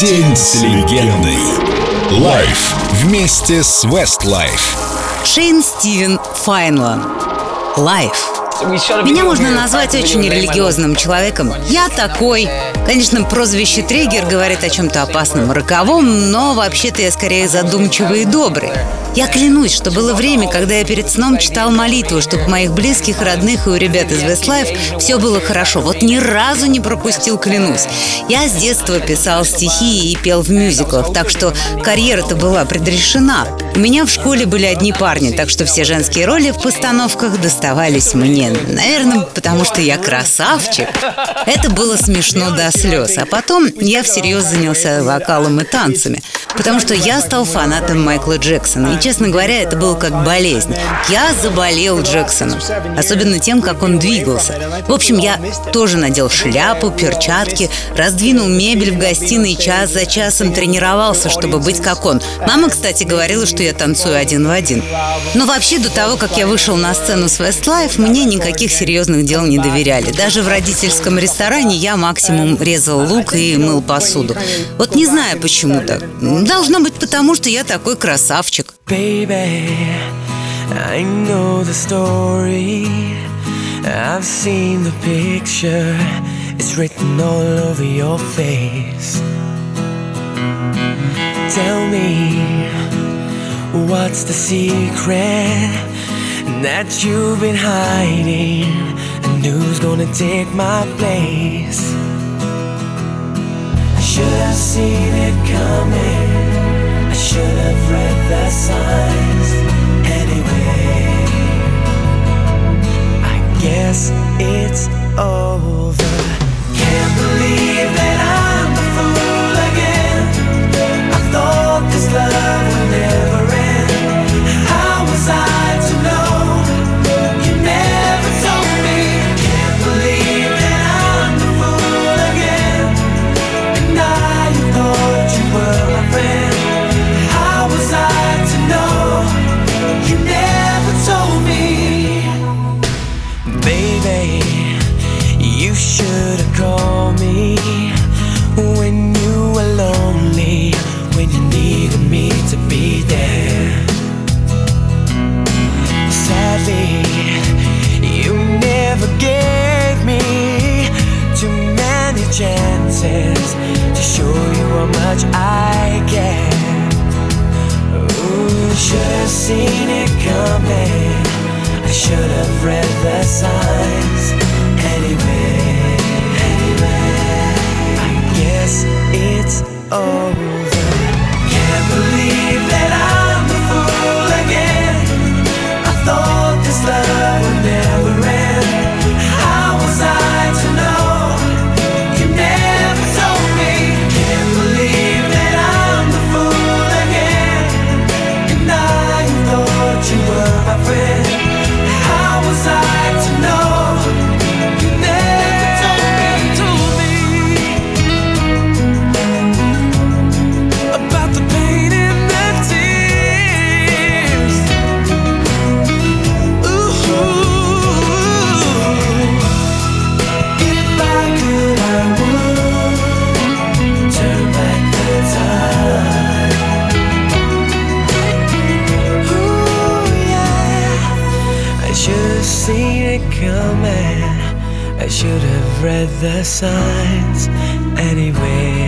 День с легендой. Life вместе с Westlife. Шейн Стивен Файлан. Life. Меня можно назвать очень религиозным человеком. Я такой. Конечно, прозвище Триггер говорит о чем-то опасном, роковом, но вообще-то я скорее задумчивый и добрый. Я клянусь, что было время, когда я перед сном читал молитву, чтобы у моих близких, родных и у ребят из Westlife все было хорошо. Вот ни разу не пропустил, клянусь. Я с детства писал стихи и пел в мюзиклах, так что карьера-то была предрешена. У меня в школе были одни парни, так что все женские роли в постановках доставались мне. Наверное, потому что я красавчик. Это было смешно до слез. А потом я всерьез занялся вокалом и танцами, потому что я стал фанатом Майкла Джексона. И, честно говоря, это было как болезнь. Я заболел Джексоном, особенно тем, как он двигался. В общем, я тоже надел шляпу, перчатки, раздвинул мебель в гостиной час за часом тренировался, чтобы быть как он. Мама, кстати, говорила, что я танцую один в один. Но вообще до того, как я вышел на сцену с Westlife, мне никаких серьезных дел не доверяли. Даже в родительском ресторане я максимум резал лук и мыл посуду. Вот не знаю почему так. Должно быть потому, что я такой красавчик. Tell me, what's the secret that you've been hiding? And who's gonna take my place? I should have seen it coming. I should have read the signs. Much I care. Ooh, should have seen it coming. I should have read the signs. Seen it coming. I should have read the signs anyway. Anyway,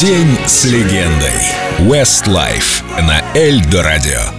День с легендой. Westlife на Эльдо радио.